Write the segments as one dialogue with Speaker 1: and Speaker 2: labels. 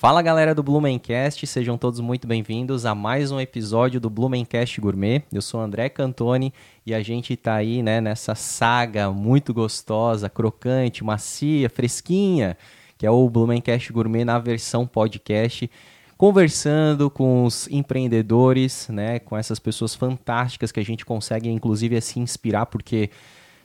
Speaker 1: Fala galera do Blumencast, sejam todos muito bem-vindos a mais um episódio do Blumencast Gourmet. Eu sou André Cantoni e a gente tá aí, né, nessa saga muito gostosa, crocante, macia, fresquinha, que é o Blumencast Gourmet na versão podcast, conversando com os empreendedores, né, com essas pessoas fantásticas que a gente consegue inclusive se inspirar porque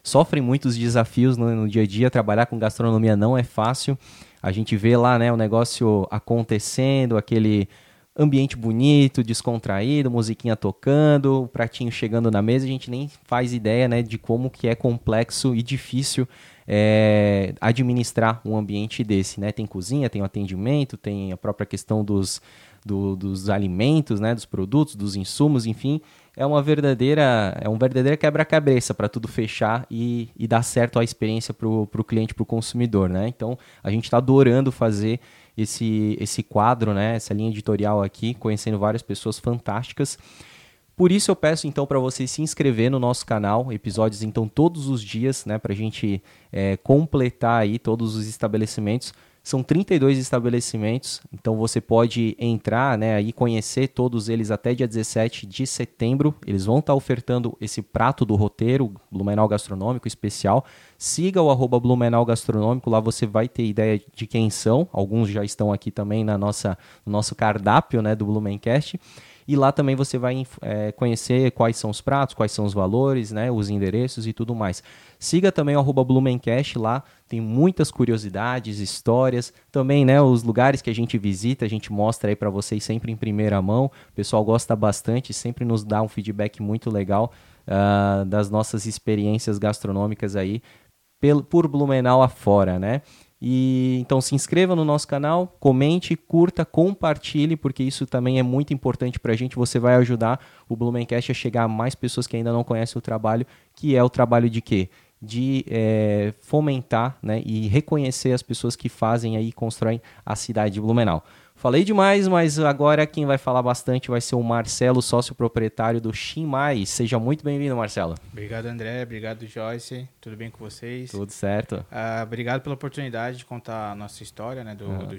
Speaker 1: sofrem muitos desafios no, no dia a dia, trabalhar com gastronomia não é fácil a gente vê lá, né, o negócio acontecendo, aquele ambiente bonito, descontraído, musiquinha tocando, o pratinho chegando na mesa, a gente nem faz ideia, né, de como que é complexo e difícil é, administrar um ambiente desse, né? Tem cozinha, tem o atendimento, tem a própria questão dos, do, dos alimentos, né, dos produtos, dos insumos, enfim, é uma verdadeira é um verdadeiro quebra-cabeça para tudo fechar e, e dar certo a experiência para o cliente, para o consumidor, né? Então a gente está adorando fazer esse esse quadro, né? Essa linha editorial aqui, conhecendo várias pessoas fantásticas. Por isso eu peço então para você se inscrever no nosso canal, episódios então todos os dias, né? Para a gente é, completar aí todos os estabelecimentos. São 32 estabelecimentos, então você pode entrar né, e conhecer todos eles até dia 17 de setembro. Eles vão estar ofertando esse prato do roteiro, Blumenau Gastronômico especial. Siga o arroba Blumenau Gastronômico, lá você vai ter ideia de quem são. Alguns já estão aqui também na nossa, no nosso cardápio né, do Blumencast. E lá também você vai é, conhecer quais são os pratos, quais são os valores, né, os endereços e tudo mais. Siga também o Blumencast, lá tem muitas curiosidades, histórias, também né, os lugares que a gente visita, a gente mostra aí para vocês sempre em primeira mão. O pessoal gosta bastante, sempre nos dá um feedback muito legal uh, das nossas experiências gastronômicas aí por Blumenau afora, né? E então se inscreva no nosso canal, comente, curta, compartilhe, porque isso também é muito importante para a gente. Você vai ajudar o Blumencast a chegar a mais pessoas que ainda não conhecem o trabalho, que é o trabalho de quê? De é, fomentar né, e reconhecer as pessoas que fazem aí e constroem a cidade de Blumenau. Falei demais, mas agora quem vai falar bastante vai ser o Marcelo, sócio proprietário do Chimai. Seja muito bem-vindo, Marcelo.
Speaker 2: Obrigado, André. Obrigado, Joyce. Tudo bem com vocês?
Speaker 1: Tudo certo.
Speaker 2: Uh, obrigado pela oportunidade de contar a nossa história né, do, uhum. do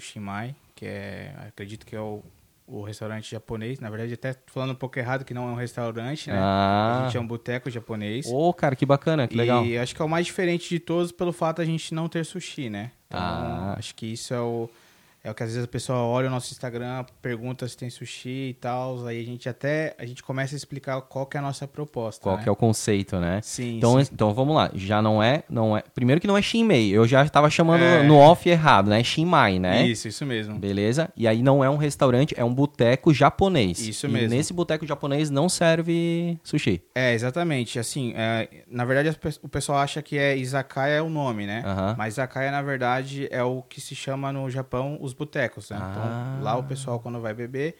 Speaker 2: que é, acredito que é o, o restaurante japonês. Na verdade, até falando um pouco errado, que não é um restaurante, né? Ah. A gente é um boteco japonês.
Speaker 1: Ô, oh, cara, que bacana, que legal.
Speaker 2: E acho que é o mais diferente de todos pelo fato de a gente não ter sushi, né? Então, ah. acho que isso é o é o que às vezes a pessoa olha o nosso Instagram, pergunta se tem sushi e tal, aí a gente até a gente começa a explicar qual que é a nossa proposta.
Speaker 1: Qual
Speaker 2: né?
Speaker 1: que é o conceito, né?
Speaker 2: Sim
Speaker 1: então,
Speaker 2: sim.
Speaker 1: então vamos lá, já não é, não é. Primeiro que não é Shinmei, eu já estava chamando é... no off errado, né? Shinmai, né?
Speaker 2: Isso, isso mesmo.
Speaker 1: Beleza? E aí não é um restaurante, é um boteco japonês.
Speaker 2: Isso mesmo.
Speaker 1: E nesse boteco japonês não serve sushi.
Speaker 2: É, exatamente. Assim, é, na verdade o pessoal acha que é izakaya é o nome, né? Mas izakaya na verdade é o que se chama no Japão os botecos, né? Ah. Então, ah. lá o pessoal, quando vai beber,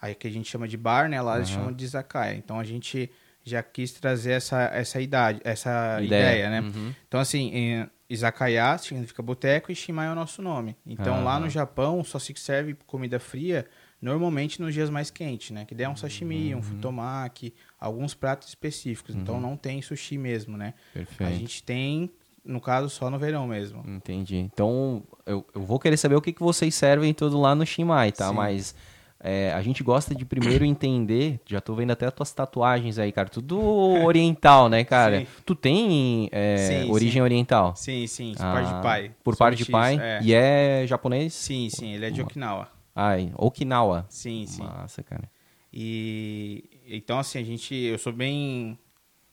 Speaker 2: aí que a gente chama de bar, né? Lá uhum. eles chamam de izakaya. Então, a gente já quis trazer essa, essa idade, essa ideia, ideia né? Uhum. Então, assim, em, izakaya significa boteco e shimai é o nosso nome. Então, lá no Japão, só se serve comida fria normalmente nos dias mais quentes, né? Que der um sashimi, um uhum. futomaki, alguns pratos específicos. Então, uhum. não tem sushi mesmo, né?
Speaker 1: Perfeito.
Speaker 2: A gente tem no caso, só no verão mesmo.
Speaker 1: Entendi. Então, eu, eu vou querer saber o que, que vocês servem tudo lá no Shimai, tá? Sim. Mas é, a gente gosta de primeiro entender. Já tô vendo até as tuas tatuagens aí, cara. Tudo oriental, né, cara? Sim. Tu tem é, sim, origem oriental?
Speaker 2: Sim, sim. Por ah, parte de pai.
Speaker 1: Por Sou parte de pai? É. E é japonês?
Speaker 2: Sim, sim. Ele é de Okinawa.
Speaker 1: Ai, Okinawa.
Speaker 2: Sim, sim.
Speaker 1: Massa, cara.
Speaker 2: E então, assim, a gente. Eu sou bem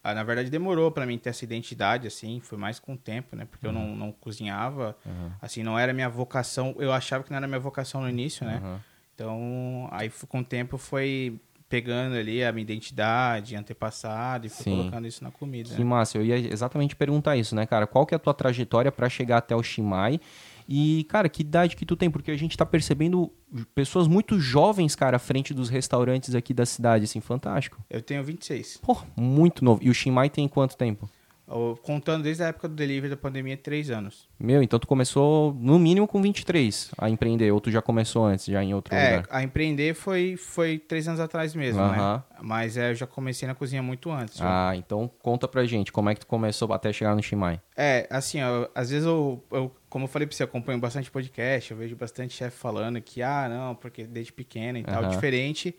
Speaker 2: ah, na verdade, demorou para mim ter essa identidade, assim, foi mais com o tempo, né? Porque uhum. eu não, não cozinhava, uhum. assim, não era minha vocação. Eu achava que não era minha vocação no início, né? Uhum. Então, aí com o tempo foi pegando ali a minha identidade, antepassado e fui Sim. colocando isso na comida.
Speaker 1: Que né? massa, eu ia exatamente perguntar isso, né, cara? Qual que é a tua trajetória para chegar até o Shimai? E, cara, que idade que tu tem? Porque a gente tá percebendo pessoas muito jovens, cara, à frente dos restaurantes aqui da cidade, assim, fantástico.
Speaker 2: Eu tenho 26.
Speaker 1: Pô, muito novo. E o Shinmai tem quanto tempo?
Speaker 2: Contando desde a época do delivery da pandemia, três anos.
Speaker 1: Meu, então tu começou no mínimo com 23 a empreender, ou tu já começou antes, já em outro
Speaker 2: é,
Speaker 1: lugar?
Speaker 2: É, a empreender foi, foi três anos atrás mesmo, uh -huh. né? Mas é, eu já comecei na cozinha muito antes.
Speaker 1: Ah, então conta pra gente, como é que tu começou até chegar no Chimai?
Speaker 2: É, assim, ó, às vezes eu, eu, como eu falei pra você, eu acompanho bastante podcast, eu vejo bastante chefe falando que, ah, não, porque desde pequeno e tal, diferente...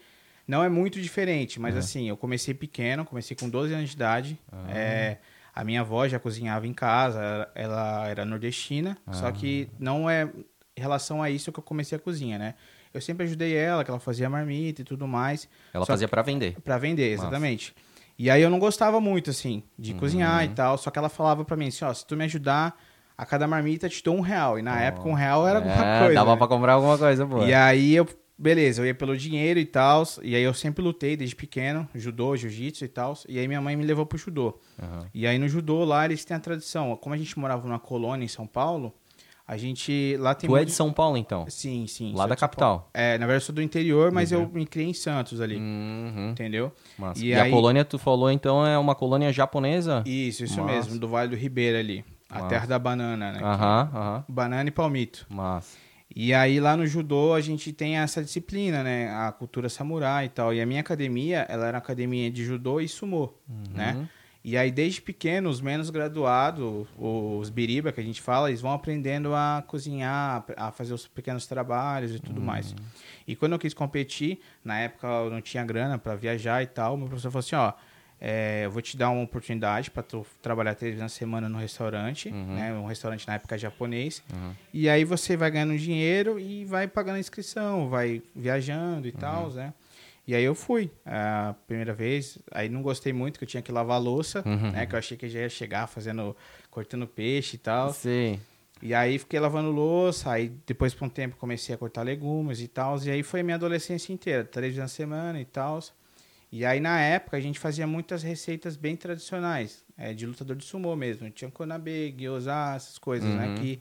Speaker 2: Não é muito diferente, mas assim, eu comecei pequeno, comecei com 12 anos de idade. Ah. É, a minha avó já cozinhava em casa, ela era nordestina, ah. só que não é em relação a isso que eu comecei a cozinha, né? Eu sempre ajudei ela, que ela fazia marmita e tudo mais.
Speaker 1: Ela fazia para vender.
Speaker 2: Para vender, exatamente. Nossa. E aí eu não gostava muito, assim, de uhum. cozinhar e tal, só que ela falava para mim assim, ó, se tu me ajudar, a cada marmita te dou um real. E na oh. época um real era é, alguma coisa.
Speaker 1: Dava
Speaker 2: né?
Speaker 1: pra comprar alguma coisa, boa.
Speaker 2: E aí eu beleza, eu ia pelo dinheiro e tal. E aí eu sempre lutei desde pequeno, judô, jiu-jitsu e tal. E aí minha mãe me levou pro judô. Uhum. E aí no judô lá eles têm a tradição. Como a gente morava numa colônia em São Paulo, a gente lá tem.
Speaker 1: Tu muito... é de São Paulo então?
Speaker 2: Sim, sim.
Speaker 1: Lá da capital.
Speaker 2: É, na verdade eu sou do interior, mas uhum. eu me criei em Santos ali. Uhum. Entendeu?
Speaker 1: E, e aí... a colônia, tu falou então, é uma colônia japonesa?
Speaker 2: Isso, isso Massa. mesmo, do Vale do Ribeira ali. A Massa. terra da banana, né?
Speaker 1: Aham, aham.
Speaker 2: Banana e palmito.
Speaker 1: Massa.
Speaker 2: E aí lá no judô a gente tem essa disciplina, né? A cultura samurai e tal. E a minha academia, ela era academia de judô e sumô, uhum. né? E aí desde pequeno, os menos graduados, os biriba que a gente fala, eles vão aprendendo a cozinhar, a fazer os pequenos trabalhos e tudo uhum. mais. E quando eu quis competir, na época eu não tinha grana para viajar e tal, meu professor falou assim, ó, é, eu vou te dar uma oportunidade para tu trabalhar três vezes na semana no restaurante, uhum. né? Um restaurante na época japonês. Uhum. E aí você vai ganhando dinheiro e vai pagando a inscrição, vai viajando e uhum. tal, né? E aí eu fui a primeira vez, aí não gostei muito que eu tinha que lavar louça, uhum. né? Que eu achei que já ia chegar fazendo, cortando peixe e tal.
Speaker 1: Sim.
Speaker 2: E aí fiquei lavando louça, aí depois por um tempo comecei a cortar legumes e tal. E aí foi minha adolescência inteira, três vezes na semana e tal. E aí, na época, a gente fazia muitas receitas bem tradicionais, é, de lutador de sumô mesmo. Tinha konabe, gyoza, essas coisas, né, uhum. né? Que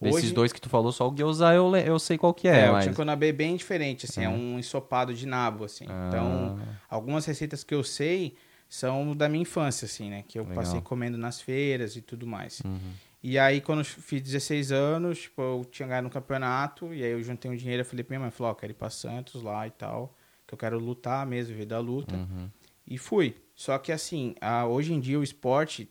Speaker 1: hoje... Esses dois que tu falou, só o gyoza eu, eu sei qual que é.
Speaker 2: É,
Speaker 1: mas...
Speaker 2: o chankonabe é bem diferente, assim, uhum. é um ensopado de nabo, assim. Ah. Então, algumas receitas que eu sei são da minha infância, assim, né? Que eu Legal. passei comendo nas feiras e tudo mais. Uhum. E aí, quando eu fiz 16 anos, tipo, eu tinha ganhado no campeonato, e aí eu juntei um dinheiro, eu falei pra minha mãe, falou, ó, oh, quero ir pra Santos lá e tal que eu quero lutar mesmo, viver da luta. Uhum. E fui. Só que assim, a, hoje em dia o esporte,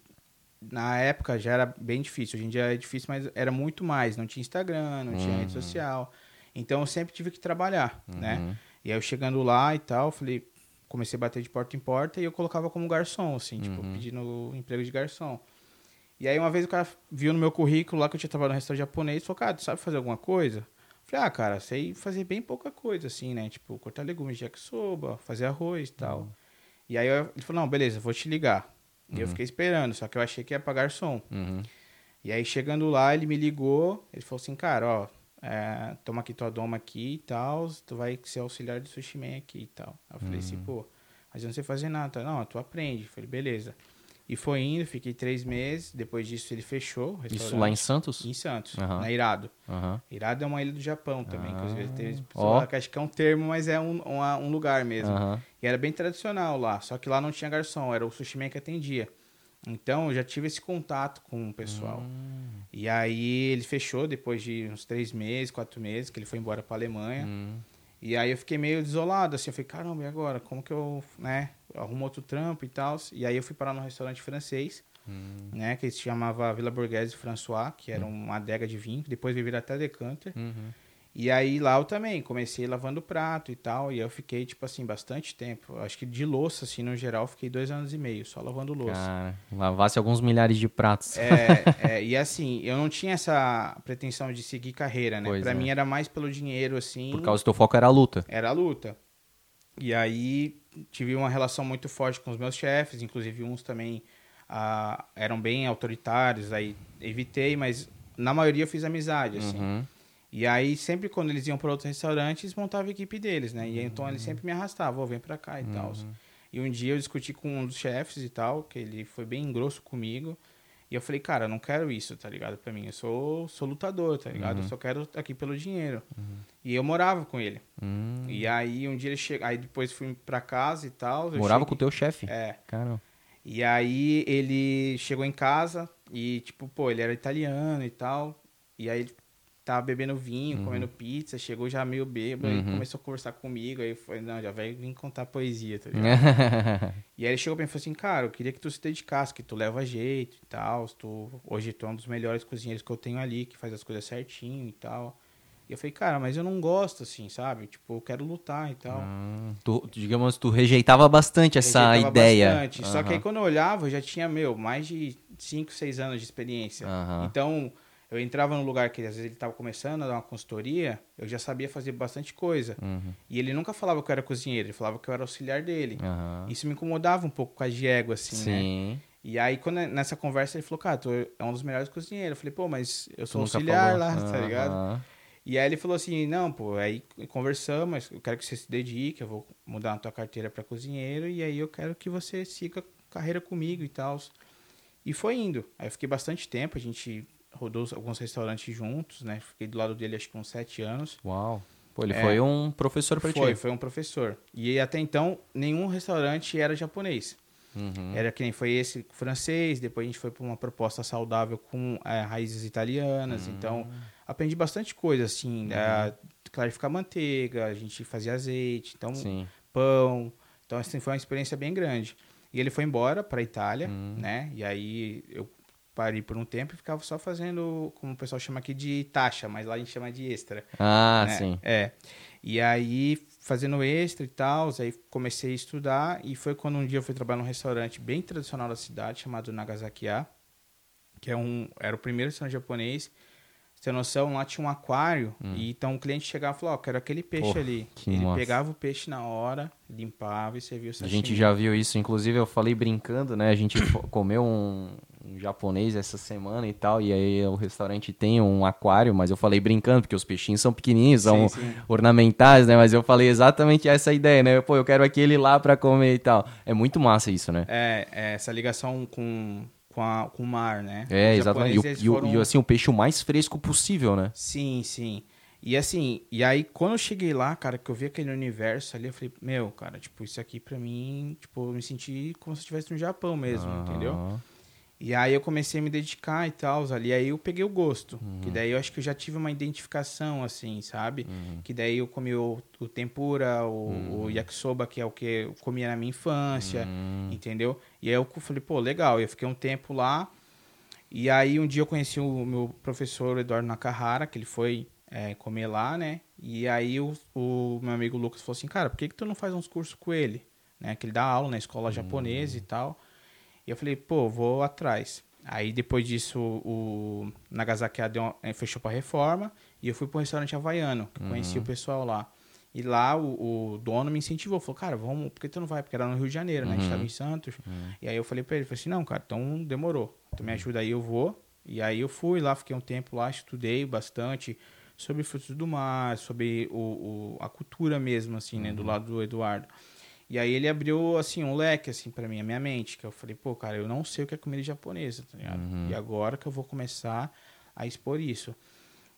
Speaker 2: na época já era bem difícil. Hoje em dia é difícil, mas era muito mais. Não tinha Instagram, não uhum. tinha rede uhum. social. Então eu sempre tive que trabalhar, né? uhum. né? E aí eu chegando lá e tal, falei, comecei a bater de porta em porta e eu colocava como garçom, assim, tipo, uhum. pedindo emprego de garçom. E aí uma vez o cara viu no meu currículo lá que eu tinha trabalhado no restaurante japonês e falou, cara, tu sabe fazer alguma coisa? Falei, ah, cara, sei fazer bem pouca coisa, assim, né? Tipo, cortar legumes de yakisoba, fazer arroz e tal. Uhum. E aí eu, ele falou, não, beleza, vou te ligar. Uhum. E eu uhum. fiquei esperando, só que eu achei que ia pagar som. Uhum. E aí, chegando lá, ele me ligou, ele falou assim, cara, ó, é, toma aqui tua doma aqui e tal, tu vai ser auxiliar de sushi man aqui e tal. Aí eu falei assim, uhum. pô, mas eu não sei fazer nada. Não, tu aprende. Eu falei, beleza. E foi indo, fiquei três meses. Depois disso ele fechou.
Speaker 1: Isso lá em Santos?
Speaker 2: Em Santos, uhum. na Irado. Uhum. Irado é uma ilha do Japão também. Ah. Inclusive, tem oh. acho que é um termo, mas é um, um, um lugar mesmo. Uhum. E era bem tradicional lá. Só que lá não tinha garçom, era o sushi man que atendia. Então eu já tive esse contato com o pessoal. Hum. E aí ele fechou depois de uns três meses, quatro meses, que ele foi embora para Alemanha. Hum. E aí eu fiquei meio desolado, assim, eu falei, caramba, e agora? Como que eu, né, arrumo outro trampo e tal? E aí eu fui parar num restaurante francês, hum. né, que se chamava Vila Borghese François, que era hum. uma adega de vinho, depois veio até decanter. Uhum. E aí lá eu também comecei lavando prato e tal, e eu fiquei, tipo assim, bastante tempo. Acho que de louça, assim, no geral, fiquei dois anos e meio só lavando louça. Cara,
Speaker 1: lavasse alguns milhares de pratos.
Speaker 2: É, é, e assim, eu não tinha essa pretensão de seguir carreira, né? Pois pra é. mim era mais pelo dinheiro, assim.
Speaker 1: Por causa do teu foco era a luta.
Speaker 2: Era a luta. E aí tive uma relação muito forte com os meus chefes, inclusive uns também ah, eram bem autoritários, aí evitei, mas na maioria eu fiz amizade, assim. Uhum. E aí, sempre quando eles iam para outros restaurantes, montava a equipe deles, né? E então eles sempre me arrastavam, oh, vem para cá e uhum. tal. E um dia eu discuti com um dos chefes e tal, que ele foi bem grosso comigo. E eu falei, cara, eu não quero isso, tá ligado? Pra mim, eu sou, sou lutador, tá ligado? Uhum. Eu só quero aqui pelo dinheiro. Uhum. E eu morava com ele. Uhum. E aí, um dia ele chegou. Aí depois fui pra casa e tal.
Speaker 1: Morava cheguei... com o teu chefe?
Speaker 2: É.
Speaker 1: Caramba.
Speaker 2: E aí ele chegou em casa e, tipo, pô, ele era italiano e tal. E aí ele tava bebendo vinho, uhum. comendo pizza, chegou já meio bêbado, uhum. começou a conversar comigo, aí foi, não, já vai vir contar poesia, tá ligado? e aí ele chegou pra mim e falou assim, cara, eu queria que tu se dedicasse, que tu leva jeito e tal, tu, hoje tu é um dos melhores cozinheiros que eu tenho ali, que faz as coisas certinho e tal. E eu falei, cara, mas eu não gosto, assim, sabe? Tipo, eu quero lutar e tal.
Speaker 1: Ah, tu, digamos, tu rejeitava bastante essa rejeitava ideia. Bastante.
Speaker 2: Uhum. Só que aí quando eu olhava, eu já tinha, meu, mais de 5, 6 anos de experiência. Então, eu entrava num lugar que às vezes ele estava começando a dar uma consultoria, eu já sabia fazer bastante coisa. Uhum. E ele nunca falava que eu era cozinheiro, ele falava que eu era auxiliar dele. Isso me incomodava um pouco com a de ego, assim, né? Sim. né? E aí, quando, nessa conversa, ele falou, cara, tu é um dos melhores cozinheiros. Eu falei, pô, mas eu sou auxiliar lá, tá ligado? E aí ele falou assim, não, pô, aí conversamos, eu quero que você se dedique, eu vou mudar a tua carteira para cozinheiro, e aí eu quero que você siga carreira comigo e tal. E foi indo. Aí eu fiquei bastante tempo, a gente rodou alguns restaurantes juntos, né? Fiquei do lado dele acho que uns sete anos.
Speaker 1: Uau! Pô, ele é, foi um professor para ti.
Speaker 2: Foi, foi um professor. E até então, nenhum restaurante era japonês. Uhum. Era quem foi esse francês, depois a gente foi para uma proposta saudável com é, raízes italianas. Uhum. Então, aprendi bastante coisa, assim, uhum. é, clarificar manteiga, a gente fazia azeite, então Sim. pão. Então, assim, foi uma experiência bem grande. E ele foi embora para a Itália, uhum. né? E aí eu parei por um tempo e ficava só fazendo, como o pessoal chama aqui de taxa, mas lá a gente chama de extra.
Speaker 1: Ah, né? sim.
Speaker 2: É. E aí, fazendo extra e tal, aí comecei a estudar e foi quando um dia eu fui trabalhar num restaurante bem tradicional da cidade, chamado Nagasaki-a, que é um, era o primeiro restaurante japonês. Você tem noção, lá tinha um aquário hum. e então o cliente chegava e falou, ó, oh, quero aquele peixe Porra, ali. Ele massa. pegava o peixe na hora, limpava e servia o
Speaker 1: sashimi. A gente já viu isso, inclusive eu falei brincando, né? A gente comeu um, um japonês essa semana e tal, e aí o restaurante tem um aquário, mas eu falei brincando, porque os peixinhos são pequenininhos, são sim, sim. ornamentais, né? Mas eu falei exatamente essa ideia, né? Pô, eu quero aquele lá para comer e tal. É muito massa isso, né?
Speaker 2: É, é essa ligação com, com, a, com o mar, né?
Speaker 1: É, Os exatamente. E, foram... e, assim, o peixe o mais fresco possível, né?
Speaker 2: Sim, sim. E assim, e aí quando eu cheguei lá, cara, que eu vi aquele universo ali, eu falei, meu, cara, tipo, isso aqui pra mim, tipo, eu me senti como se eu estivesse no Japão mesmo, entendeu? E aí eu comecei a me dedicar e tal, ali aí eu peguei o gosto. Uhum. Que daí eu acho que eu já tive uma identificação, assim, sabe? Uhum. Que daí eu comi o, o tempura, o, uhum. o, yakisoba, que é o que eu comia na minha infância, uhum. entendeu? E aí eu falei, pô, legal. Eu fiquei um tempo lá. E aí um dia eu conheci o meu professor Eduardo Nakahara, que ele foi é, comer lá, né? E aí o, o, meu amigo Lucas falou assim, cara, por que, que tu não faz uns cursos com ele? Né? Que ele dá aula na escola japonesa e uhum. tal. E eu falei, pô, vou atrás. Aí depois disso o Nagasaki deu eh, fechou para reforma e eu fui para um restaurante havaiano, que uhum. conheci o pessoal lá. E lá o, o, dono me incentivou, falou, cara, vamos, por que tu não vai? Porque era no Rio de Janeiro, né? A gente tava uhum. em Santos. Uhum. E aí eu falei para ele, falei assim, não, cara, então demorou. Tu me ajuda aí, eu vou. E aí eu fui lá, fiquei um tempo lá, estudei bastante sobre frutos do mar, sobre o, o a cultura mesmo, assim, né? Do uhum. lado do Eduardo. E aí ele abriu, assim, um leque, assim, para mim, a minha mente. Que eu falei, pô, cara, eu não sei o que é comida japonesa, tá ligado? Uhum. E agora que eu vou começar a expor isso.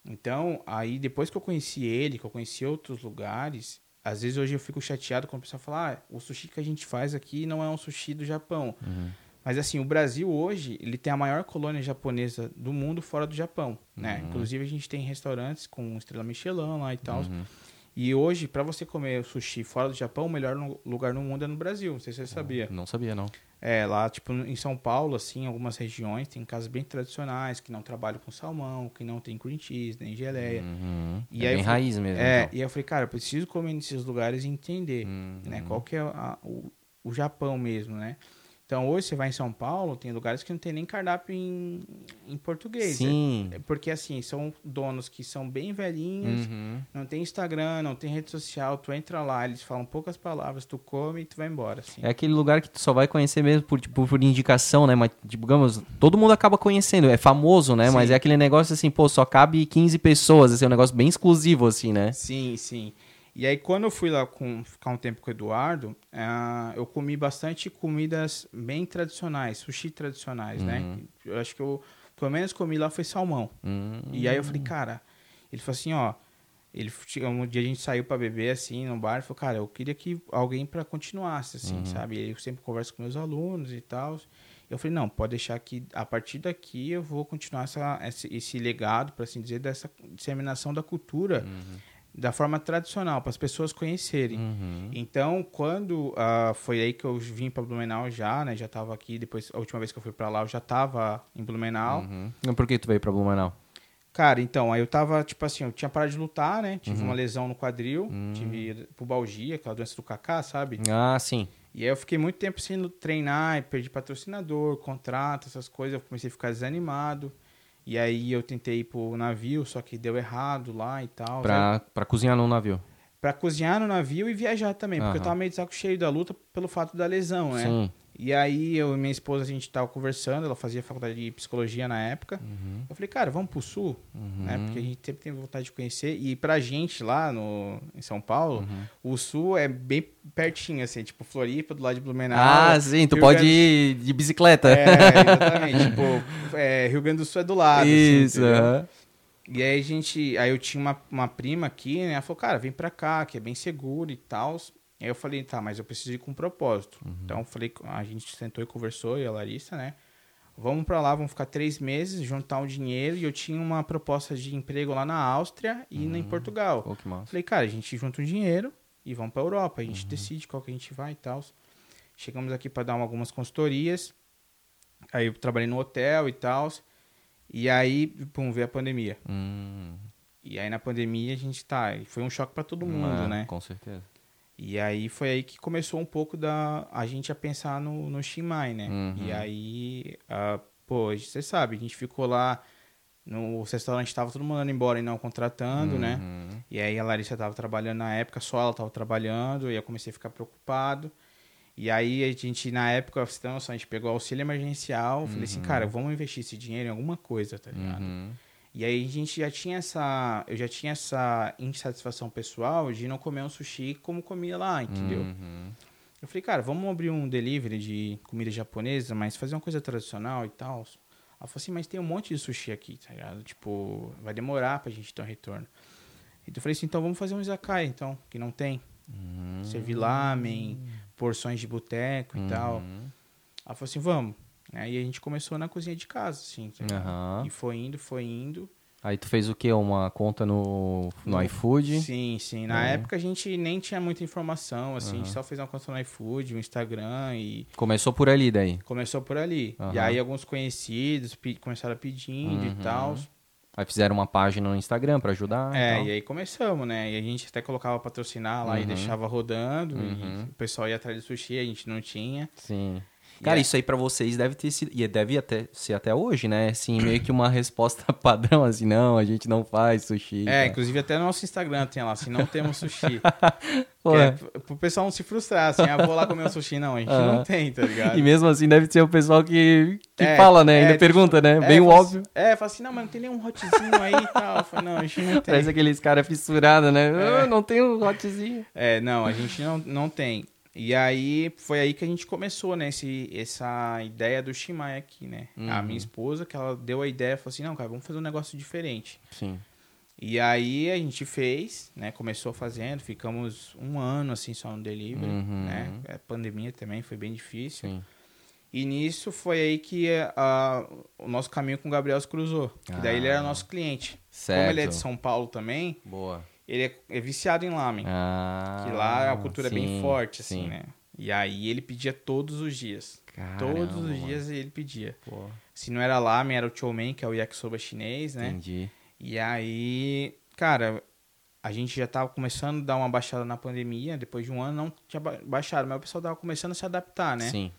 Speaker 2: Então, aí depois que eu conheci ele, que eu conheci outros lugares, às vezes hoje eu fico chateado quando o pessoal fala, ah, o sushi que a gente faz aqui não é um sushi do Japão. Uhum. Mas assim, o Brasil hoje, ele tem a maior colônia japonesa do mundo fora do Japão, né? Uhum. Inclusive a gente tem restaurantes com estrela Michelin lá e tal. Uhum. E hoje, para você comer sushi fora do Japão, o melhor lugar no mundo é no Brasil. Não sei se você sabia.
Speaker 1: Não sabia, não.
Speaker 2: É, lá, tipo, em São Paulo, assim, algumas regiões, tem casas bem tradicionais que não trabalham com salmão, que não tem cream cheese, nem geleia.
Speaker 1: Uhum. E é aí bem falei, raiz mesmo.
Speaker 2: É, então. e aí eu falei, cara, eu preciso comer nesses lugares e entender, uhum. né? Qual que é a, o, o Japão mesmo, né? Então, hoje você vai em São Paulo, tem lugares que não tem nem cardápio em, em português.
Speaker 1: Sim.
Speaker 2: É, porque, assim, são donos que são bem velhinhos, uhum. não tem Instagram, não tem rede social, tu entra lá, eles falam poucas palavras, tu come e tu vai embora, assim.
Speaker 1: É aquele lugar que tu só vai conhecer mesmo por, tipo, por indicação, né? Mas, digamos, todo mundo acaba conhecendo, é famoso, né? Sim. Mas é aquele negócio, assim, pô, só cabe 15 pessoas, assim, é um negócio bem exclusivo, assim, né?
Speaker 2: Sim, sim. E aí, quando eu fui lá com, ficar um tempo com o Eduardo, uh, eu comi bastante comidas bem tradicionais, sushi tradicionais, né? uhum. né? Eu acho que eu, pelo menos, comi lá foi salmão. Uhum. E aí eu falei, cara, ele falou assim, ó, ele um dia a gente saiu para beber assim no bar, e falou, cara, eu queria que alguém para continuasse assim, uhum. sabe? E eu sempre converso com meus alunos e tal. Eu falei, não, pode deixar que a partir daqui eu vou continuar essa, esse, esse legado, para assim dizer, dessa disseminação da cultura uhum. Da forma tradicional, para as pessoas conhecerem. Uhum. Então, quando uh, foi aí que eu vim para Blumenau já, né? Já estava aqui, depois, a última vez que eu fui para lá, eu já estava em Blumenau.
Speaker 1: Uhum. Por que tu veio para Blumenau?
Speaker 2: Cara, então, aí eu tava, tipo assim, eu tinha parado de lutar, né? Tive uhum. uma lesão no quadril, uhum. tive pubalgia, aquela doença do Kaká, sabe?
Speaker 1: Ah, sim.
Speaker 2: E aí eu fiquei muito tempo sem treinar, perdi patrocinador, contrato, essas coisas, eu comecei a ficar desanimado. E aí eu tentei ir pro navio, só que deu errado lá e tal.
Speaker 1: Pra, pra cozinhar no navio?
Speaker 2: Pra cozinhar no navio e viajar também, porque eu tava meio de saco cheio da luta pelo fato da lesão, né? Sim. E aí eu e minha esposa, a gente tava conversando, ela fazia faculdade de psicologia na época. Uhum. Eu falei, cara, vamos pro sul, uhum. né? Porque a gente sempre tem vontade de conhecer. E pra gente lá no, em São Paulo, uhum. o sul é bem pertinho, assim, tipo Floripa, do lado de Blumenau.
Speaker 1: Ah, sim, tu Rio pode Grande... ir de bicicleta.
Speaker 2: É, exatamente. tipo, é, Rio Grande do Sul é do lado.
Speaker 1: Assim, Isso, assim,
Speaker 2: E aí a gente. Aí eu tinha uma, uma prima aqui, né? Ela falou, cara, vem pra cá, que é bem seguro e tal. Aí eu falei, tá, mas eu preciso ir com um propósito. Uhum. Então eu falei, a gente sentou e conversou, e a Larissa, né? Vamos para lá, vamos ficar três meses, juntar um dinheiro. E eu tinha uma proposta de emprego lá na Áustria e uhum. em Portugal.
Speaker 1: Oh, que massa.
Speaker 2: Falei, cara, a gente junta um dinheiro e vamos para Europa. A gente uhum. decide qual que a gente vai e tal. Chegamos aqui para dar algumas consultorias. Aí eu trabalhei no hotel e tal. E aí, pum, veio a pandemia. Uhum. E aí na pandemia a gente tá. Foi um choque para todo mundo, é, né?
Speaker 1: Com certeza.
Speaker 2: E aí foi aí que começou um pouco da a gente a pensar no, no Shimai, né? Uhum. E aí, uh, pô, você sabe, a gente ficou lá no restaurante estava todo mundo indo embora e não contratando, né? uhum. né? E aí a Larissa estava trabalhando na época, só ela estava trabalhando, e eu comecei a ficar preocupado. E aí a gente, na época, você tem noção, a gente pegou auxílio emergencial, uhum. falei assim, uhum. cara, vamos investir esse dinheiro em alguma coisa, tá ligado? Uhum. E aí a gente já tinha essa. Eu já tinha essa insatisfação pessoal de não comer um sushi como comia lá, entendeu? Uhum. Eu falei, cara, vamos abrir um delivery de comida japonesa, mas fazer uma coisa tradicional e tal. Ela falou assim, mas tem um monte de sushi aqui, tá ligado? Tipo, vai demorar pra gente ter um retorno. E eu falei assim, então vamos fazer um izakaya, então, que não tem. Uhum. Servir lamen, porções de boteco e uhum. tal. Ela falou assim, vamos. Aí a gente começou na cozinha de casa, assim. Uhum. E foi indo, foi indo.
Speaker 1: Aí tu fez o quê? Uma conta no, no, no iFood?
Speaker 2: Sim, sim. Na é. época a gente nem tinha muita informação, assim. Uhum. A gente só fez uma conta no iFood, no Instagram e...
Speaker 1: Começou por ali daí?
Speaker 2: Começou por ali. Uhum. E aí alguns conhecidos começaram pedindo e uhum. tal.
Speaker 1: Aí fizeram uma página no Instagram para ajudar.
Speaker 2: É, e, e, aí começamos, né? E a gente até colocava patrocinar lá e uhum. deixava rodando. E
Speaker 1: uhum.
Speaker 2: o pessoal ia atrás de sushi, a gente não tinha.
Speaker 1: Sim. Cara, isso aí para vocês deve ter sido, e deve até ser até hoje, né? Assim, meio que uma resposta padrão, assim, não, a gente não faz sushi.
Speaker 2: É, inclusive até no nosso Instagram tem lá, assim, não temos sushi. Pô, é, pro pessoal não se frustrar, assim, ah, vou lá comer um sushi. Não, a gente não tem, tá ligado?
Speaker 1: E mesmo assim deve ser o pessoal que, que é, fala, né? Ainda é, pergunta, né? É, Bem óbvio.
Speaker 2: Assim, é, fala assim, não, mas não tem nenhum hotzinho aí e tal. Falo, não, a gente não tem.
Speaker 1: Parece aqueles caras fissurados, né? É. Oh, não tem um hotzinho.
Speaker 2: É, não, a gente não, não tem. E aí foi aí que a gente começou, né, esse, essa ideia do Shimai aqui, né? Uhum. A minha esposa, que ela deu a ideia, falou assim, não, cara, vamos fazer um negócio diferente.
Speaker 1: Sim.
Speaker 2: E aí a gente fez, né? Começou fazendo, ficamos um ano assim só no delivery, uhum. né? A pandemia também foi bem difícil. Sim. E nisso foi aí que uh, o nosso caminho com o Gabriel se cruzou. Ah. daí ele era nosso cliente.
Speaker 1: Certo.
Speaker 2: Como ele é de São Paulo também.
Speaker 1: Boa
Speaker 2: ele é, é viciado em lamen.
Speaker 1: Ah,
Speaker 2: que lá a cultura sim, é bem forte, assim, sim. né? E aí ele pedia todos os dias. Caramba, todos os dias ele pedia. Pô. Se não era lamen, era o chow mein, que é o yakisoba chinês, né?
Speaker 1: Entendi.
Speaker 2: E aí, cara, a gente já tava começando a dar uma baixada na pandemia. Depois de um ano não tinha baixado, mas o pessoal tava começando a se adaptar, né?
Speaker 1: Sim.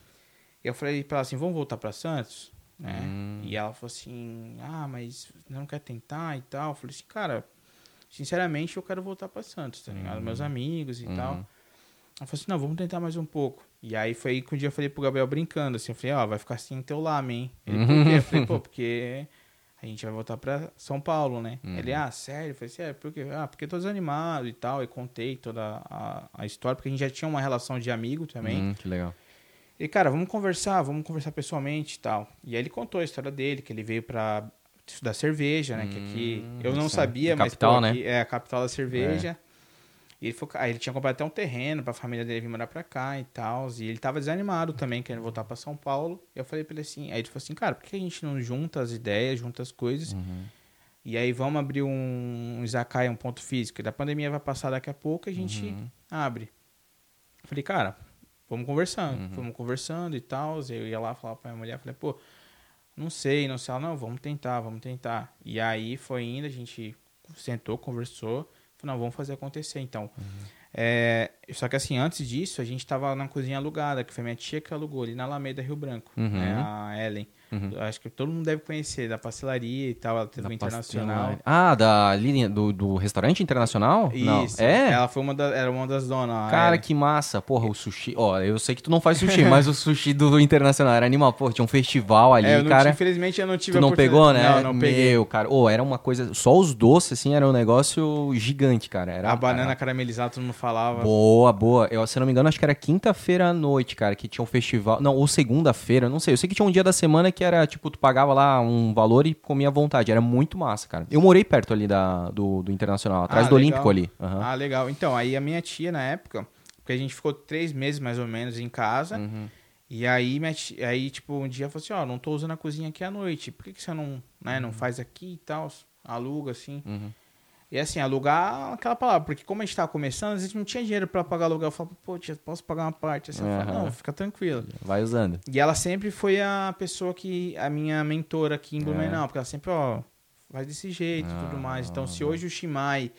Speaker 2: E eu falei pra ela assim, vamos voltar pra Santos? Né? Hum. E ela falou assim, ah, mas não quer tentar e tal. Eu falei assim, cara sinceramente, eu quero voltar para Santos, tá ligado? Uhum. Meus amigos e uhum. tal. Ela falou assim, não, vamos tentar mais um pouco. E aí foi aí que um dia eu falei pro Gabriel brincando, assim, eu falei, ó, oh, vai ficar assim teu lamen, hein? Ele, por quê? Eu falei, pô, porque a gente vai voltar pra São Paulo, né? Uhum. Ele, ah, sério? Eu falei assim, é, por quê? Ah, porque eu tô desanimado e tal. E contei toda a, a história, porque a gente já tinha uma relação de amigo também.
Speaker 1: Uhum, que legal.
Speaker 2: E, cara, vamos conversar, vamos conversar pessoalmente e tal. E aí ele contou a história dele, que ele veio pra da cerveja, né? Hum, que aqui hum, eu não sabia, mas capital, pô, né? é a capital da cerveja. É. E ele, foi, aí ele tinha comprado até um terreno para a família dele vir morar para cá e tal. E ele tava desanimado também, querendo voltar para São Paulo. E eu falei para ele assim, aí ele falou assim, cara, por que a gente não junta as ideias, junta as coisas? Uhum. E aí vamos abrir um, um izakaya, um ponto físico. E da pandemia vai passar daqui a pouco, a gente uhum. abre. Eu falei, cara, vamos conversando. Uhum. Vamos conversando e tal. Eu ia lá falar pra minha mulher, falei, pô, não sei, não sei. Ela, não, vamos tentar, vamos tentar. E aí foi indo, a gente sentou, conversou. Falei, não, vamos fazer acontecer então. Uhum. É, só que assim, antes disso, a gente estava na cozinha alugada, que foi minha tia que alugou ali na Alameda Rio Branco, uhum. né, a Ellen. Uhum. Acho que todo mundo deve conhecer, da pastelaria e tal, ela teve da internacional.
Speaker 1: Ah, da linha do, do restaurante internacional?
Speaker 2: Isso. Não. É? Ela foi uma da, era uma das donas.
Speaker 1: Cara, que massa. Porra, o sushi. Ó, eu sei que tu não faz sushi, mas o sushi do internacional era animal. Pô, tinha um festival ali, é, cara.
Speaker 2: infelizmente eu não tive
Speaker 1: Tu não pegou, né? Não, não peguei. Meu, cara. Oh, era uma coisa. Só os doces, assim, era um negócio gigante, cara. Era,
Speaker 2: a banana caramelizada, todo mundo falava.
Speaker 1: Boa, boa. Eu, se não me engano, acho que era quinta-feira à noite, cara, que tinha um festival. Não, ou segunda-feira, não sei. Eu sei que tinha um dia da semana que era, tipo, tu pagava lá um valor e comia à vontade. Era muito massa, cara. Eu morei perto ali da, do, do Internacional, atrás ah, do legal. Olímpico ali.
Speaker 2: Uhum. Ah, legal. Então, aí a minha tia, na época, porque a gente ficou três meses mais ou menos em casa. Uhum. E aí, minha tia, aí, tipo, um dia falou assim, ó, oh, não tô usando a cozinha aqui à noite. Por que, que você não, né, não uhum. faz aqui e tal? Aluga, assim. Uhum. E assim, alugar aquela palavra, porque como a gente tava começando, a gente não tinha dinheiro para pagar aluguel. Eu falava, pô, tia, posso pagar uma parte? Assim, uhum. falei, não, fica tranquilo.
Speaker 1: Vai usando.
Speaker 2: E ela sempre foi a pessoa que, a minha mentora aqui em Blumenau, é. porque ela sempre, ó, faz desse jeito e ah, tudo mais. Então, se hoje o Shimai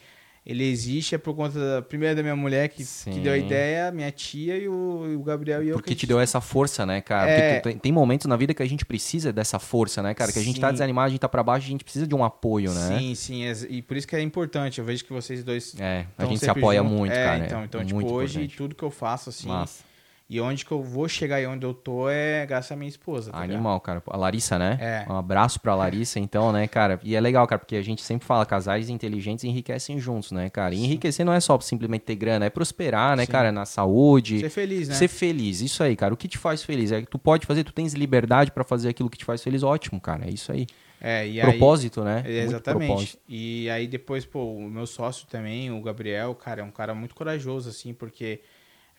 Speaker 2: ele existe é por conta da, primeiro da minha mulher que, que deu a ideia, minha tia e o, e o Gabriel e eu.
Speaker 1: Porque te deu essa força, né, cara? É... Porque tem, momentos na vida que a gente precisa dessa força, né, cara? Que a gente tá desanimado, a gente tá pra baixo, a gente precisa de um apoio, né?
Speaker 2: Sim, sim. E por isso que é importante. Eu vejo que vocês dois.
Speaker 1: É, a gente se apoia junto. muito, é, cara.
Speaker 2: Então, então tipo, hoje tudo que eu faço, assim. Massa e onde que eu vou chegar e onde eu tô é graças à minha esposa. Tá
Speaker 1: Animal, ligado? cara. A Larissa, né?
Speaker 2: É.
Speaker 1: Um abraço pra Larissa, então, né, cara? E é legal, cara, porque a gente sempre fala, casais inteligentes enriquecem juntos, né, cara? E enriquecer não é só simplesmente ter grana, é prosperar, né, Sim. cara? Na saúde.
Speaker 2: Ser feliz, né?
Speaker 1: Ser feliz, isso aí, cara. O que te faz feliz? É que tu pode fazer, tu tens liberdade para fazer aquilo que te faz feliz, ótimo, cara. É isso aí.
Speaker 2: É, e
Speaker 1: propósito, né?
Speaker 2: É, exatamente. Propósito. E aí depois, pô, o meu sócio também, o Gabriel, cara, é um cara muito corajoso, assim, porque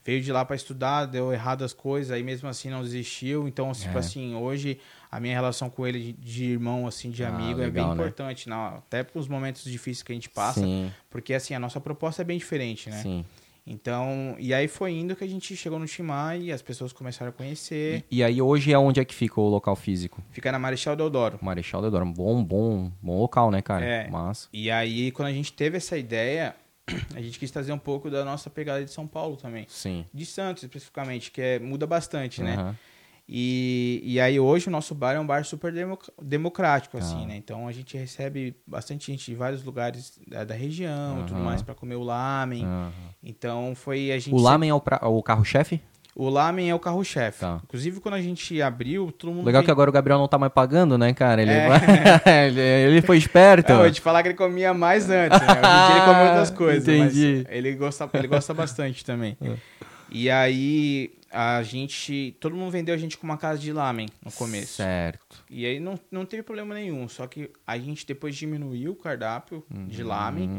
Speaker 2: veio de lá para estudar, deu errado as coisas, aí mesmo assim não desistiu. Então, tipo é. assim, hoje a minha relação com ele de, de irmão, assim, de ah, amigo, legal, é bem né? importante, não, até para os momentos difíceis que a gente passa, Sim. porque assim, a nossa proposta é bem diferente, né? Sim. Então, e aí foi indo que a gente chegou no Timai e as pessoas começaram a conhecer.
Speaker 1: E, e, aí hoje é onde é que fica o local físico?
Speaker 2: Fica na Marechal Deodoro.
Speaker 1: Marechal Deodoro, bom, bom, bom local, né, cara?
Speaker 2: É. Massa. E aí quando a gente teve essa ideia, a gente quis trazer um pouco da nossa pegada de São Paulo também.
Speaker 1: Sim.
Speaker 2: De Santos, especificamente, que é, muda bastante, uhum. né? E, e aí hoje o nosso bar é um bar super democrático, assim, ah. né? Então a gente recebe bastante gente de vários lugares da, da região uhum. e tudo mais para comer o lamen. Uhum. Então foi a gente...
Speaker 1: O lamen é o, pra, o carro-chefe?
Speaker 2: O Lamen é o carro-chefe. Tá. Inclusive, quando a gente abriu, todo mundo.
Speaker 1: Legal vem... que agora o Gabriel não tá mais pagando, né, cara? Ele, é. ele foi esperto.
Speaker 2: É, eu te falar que ele comia mais antes, né? Hoje ele come outras coisas. Entendi. ele gosta, ele gosta bastante também. É. E aí, a gente. Todo mundo vendeu a gente com uma casa de lamen no começo.
Speaker 1: Certo.
Speaker 2: E aí não, não teve problema nenhum. Só que a gente depois diminuiu o cardápio uhum. de lamen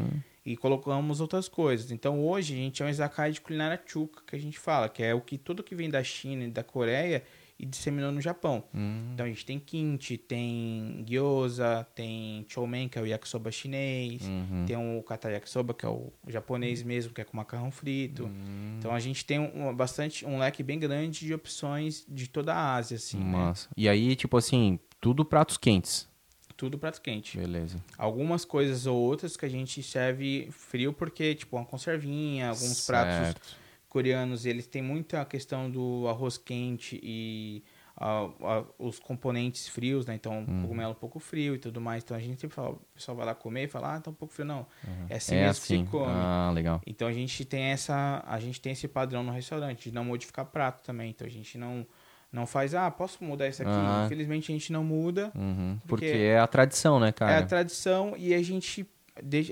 Speaker 2: e colocamos outras coisas. Então hoje a gente é um izakaya de culinária chuka, que a gente fala, que é o que tudo que vem da China e da Coreia e disseminou no Japão. Hum. Então a gente tem kimchi, tem gyoza, tem chomen, que é o yakisoba chinês, uhum. tem o kata yakisoba, que é o japonês mesmo, que é com macarrão frito. Uhum. Então a gente tem um, bastante um leque bem grande de opções de toda a Ásia assim?
Speaker 1: Massa. Né? E aí, tipo assim, tudo pratos quentes
Speaker 2: tudo prato quente.
Speaker 1: Beleza.
Speaker 2: Algumas coisas ou outras que a gente serve frio porque, tipo, uma conservinha, alguns certo. pratos coreanos, eles têm muita questão do arroz quente e uh, uh, os componentes frios, né? Então, uhum. cogumelo um pouco frio e tudo mais. Então, a gente sempre fala, o pessoal vai lá comer e fala, ah, tá um pouco frio. Não, uhum. é assim é mesmo assim. que se come.
Speaker 1: Ah, legal.
Speaker 2: Então, a gente tem essa, a gente tem esse padrão no restaurante de não modificar prato também. Então, a gente não não faz, ah, posso mudar isso aqui? Uhum. Infelizmente a gente não muda.
Speaker 1: Uhum. Porque, porque, é a tradição, né, cara?
Speaker 2: É a tradição e a gente.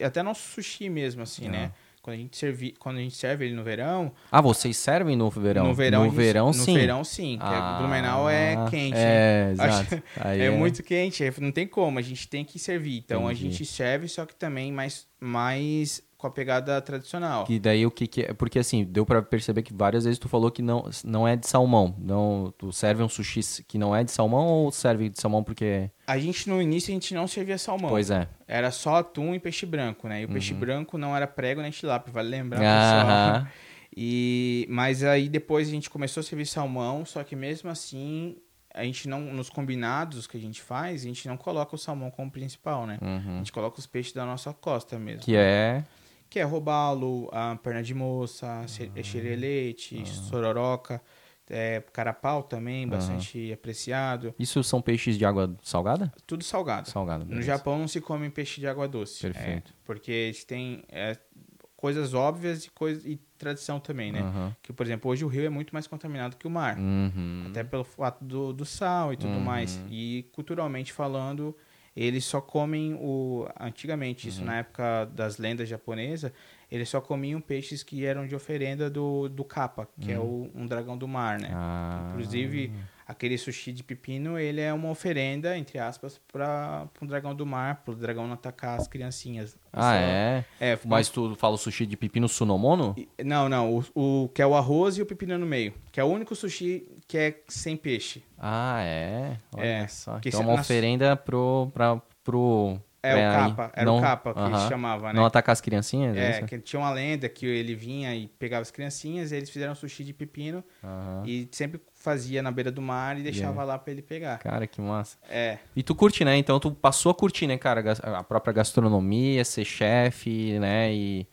Speaker 2: Até nosso sushi mesmo, assim, né? Quando a gente serve, quando a gente serve ele no verão.
Speaker 1: Ah, vocês servem no verão?
Speaker 2: No verão,
Speaker 1: no verão
Speaker 2: no
Speaker 1: sim.
Speaker 2: No verão sim. Ah, Blumenau é quente.
Speaker 1: É, exato.
Speaker 2: é, é, muito quente, não tem como, a gente tem que servir. Então Entendi. a gente serve, só que também mais, mais com a pegada tradicional.
Speaker 1: Que daí o que, que é. Porque assim, deu para perceber que várias vezes tu falou que não, não é de salmão. Não, tu serve um sushi que não é de salmão ou serve de salmão porque.
Speaker 2: A gente no início a gente não servia salmão.
Speaker 1: Pois é.
Speaker 2: Era só atum e peixe branco, né? E o uhum. peixe branco não era prego nem tilápia, vale lembrar,
Speaker 1: ah pessoal.
Speaker 2: E, mas aí depois a gente começou a servir salmão, só que mesmo assim a gente não nos combinados que a gente faz, a gente não coloca o salmão como principal, né?
Speaker 1: Uhum.
Speaker 2: A gente coloca os peixes da nossa costa mesmo.
Speaker 1: Que é
Speaker 2: que é robalo, a perna de moça, uhum. xerelete, uhum. sororoca, é, carapau também, bastante uhum. apreciado.
Speaker 1: Isso são peixes de água salgada?
Speaker 2: Tudo salgado.
Speaker 1: Salgado.
Speaker 2: Beleza. No Japão não se come peixe de água doce.
Speaker 1: Perfeito.
Speaker 2: É, porque eles têm é, coisas óbvias e, coisa, e tradição também, né?
Speaker 1: Uhum.
Speaker 2: Que, por exemplo, hoje o rio é muito mais contaminado que o mar.
Speaker 1: Uhum.
Speaker 2: Até pelo fato do, do sal e tudo uhum. mais. E culturalmente falando, eles só comem o antigamente isso uhum. na época das lendas japonesas eles só comiam peixes que eram de oferenda do, do kappa que é uhum. é o, um dragão do mar né
Speaker 1: ah.
Speaker 2: inclusive aquele sushi de pepino ele é uma oferenda entre aspas para um dragão do mar para o dragão não atacar as criancinhas
Speaker 1: ah é é mas tu fala o sushi de pepino sunomono
Speaker 2: não não o, o que é o arroz e o pepino no meio que é o único sushi que é sem peixe
Speaker 1: ah é
Speaker 2: Olha é
Speaker 1: só. então é uma oferenda pro para pro
Speaker 2: é, é, o capa, era não, o capa que uh -huh. eles chamavam, né?
Speaker 1: Não atacar as criancinhas?
Speaker 2: É, é que tinha uma lenda que ele vinha e pegava as criancinhas, e eles fizeram sushi de pepino
Speaker 1: uh -huh.
Speaker 2: e sempre fazia na beira do mar e deixava yeah. lá para ele pegar.
Speaker 1: Cara, que massa.
Speaker 2: É.
Speaker 1: E tu curte, né? Então tu passou a curtir, né, cara, a própria gastronomia, ser chefe, né, e...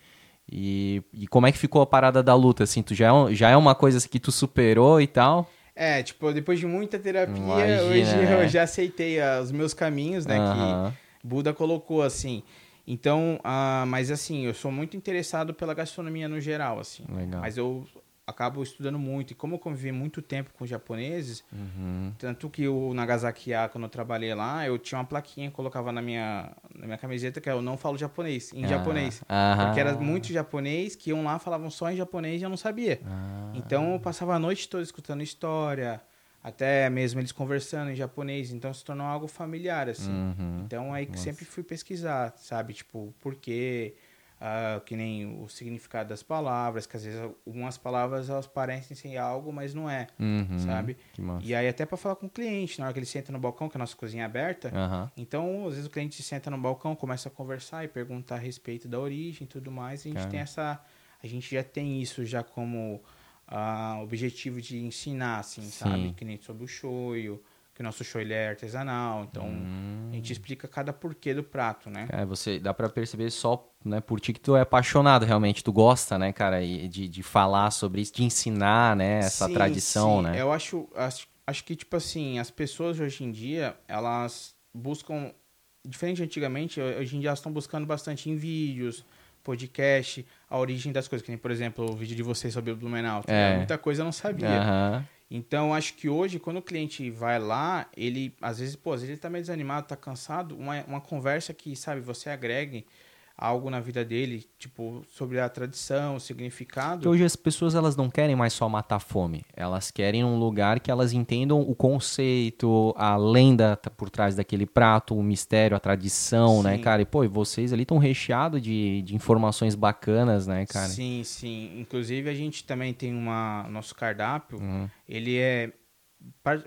Speaker 1: E, e como é que ficou a parada da luta, assim? Tu já é, já é uma coisa que tu superou e tal?
Speaker 2: É, tipo, depois de muita terapia, Imagina, hoje né? eu já aceitei uh, os meus caminhos, né? Que Buda colocou assim. Então, uh, mas assim, eu sou muito interessado pela gastronomia no geral, assim.
Speaker 1: Legal.
Speaker 2: Mas eu acabo estudando muito. E como eu convivi muito tempo com japoneses,
Speaker 1: uhum.
Speaker 2: tanto que o Nagasaki A, quando eu trabalhei lá, eu tinha uma plaquinha que colocava na minha, na minha camiseta que é eu não falo japonês, em ah, japonês. Porque era muito japonês que iam lá, falavam só em japonês e eu não sabia.
Speaker 1: Ah,
Speaker 2: então eu passava a noite toda escutando história, até mesmo eles conversando em japonês, então se tornou algo familiar, assim.
Speaker 1: Uhum.
Speaker 2: Então aí que sempre fui pesquisar, sabe? Tipo, por quê? Uh, que nem o significado das palavras, que às vezes algumas palavras elas parecem ser algo, mas não é,
Speaker 1: uhum,
Speaker 2: sabe? E aí até para falar com o cliente, na hora que ele senta no balcão, que a nossa cozinha é aberta,
Speaker 1: uhum.
Speaker 2: então às vezes o cliente senta no balcão, começa a conversar e perguntar a respeito da origem e tudo mais, e a gente Cara. tem essa, a gente já tem isso já como uh, objetivo de ensinar, assim, Sim. sabe? Que nem sobre o shoyu, que o nosso show ele é artesanal, então hum. a gente explica cada porquê do prato, né?
Speaker 1: É, você dá para perceber só, né, por ti que tu é apaixonado realmente, tu gosta, né, cara, de, de falar sobre isso, de ensinar, né, essa sim, tradição,
Speaker 2: sim.
Speaker 1: né?
Speaker 2: Eu acho, acho, acho que tipo assim, as pessoas hoje em dia, elas buscam diferente de antigamente, hoje em dia elas estão buscando bastante em vídeos, podcast, a origem das coisas, que nem, por exemplo, o vídeo de vocês sobre o Blumenau.
Speaker 1: É.
Speaker 2: Muita coisa eu não sabia.
Speaker 1: Uhum.
Speaker 2: Então, acho que hoje, quando o cliente vai lá, ele, às vezes, pô, às vezes ele tá meio desanimado, tá cansado, uma, uma conversa que, sabe, você agregue algo na vida dele, tipo, sobre a tradição, o significado.
Speaker 1: Porque hoje as pessoas elas não querem mais só matar fome, elas querem um lugar que elas entendam o conceito, a lenda por trás daquele prato, o mistério, a tradição, né, sim. né, cara? E, pô, e vocês ali estão recheados de, de informações bacanas, né, cara?
Speaker 2: Sim, sim. Inclusive a gente também tem uma, nosso cardápio,
Speaker 1: uhum.
Speaker 2: ele é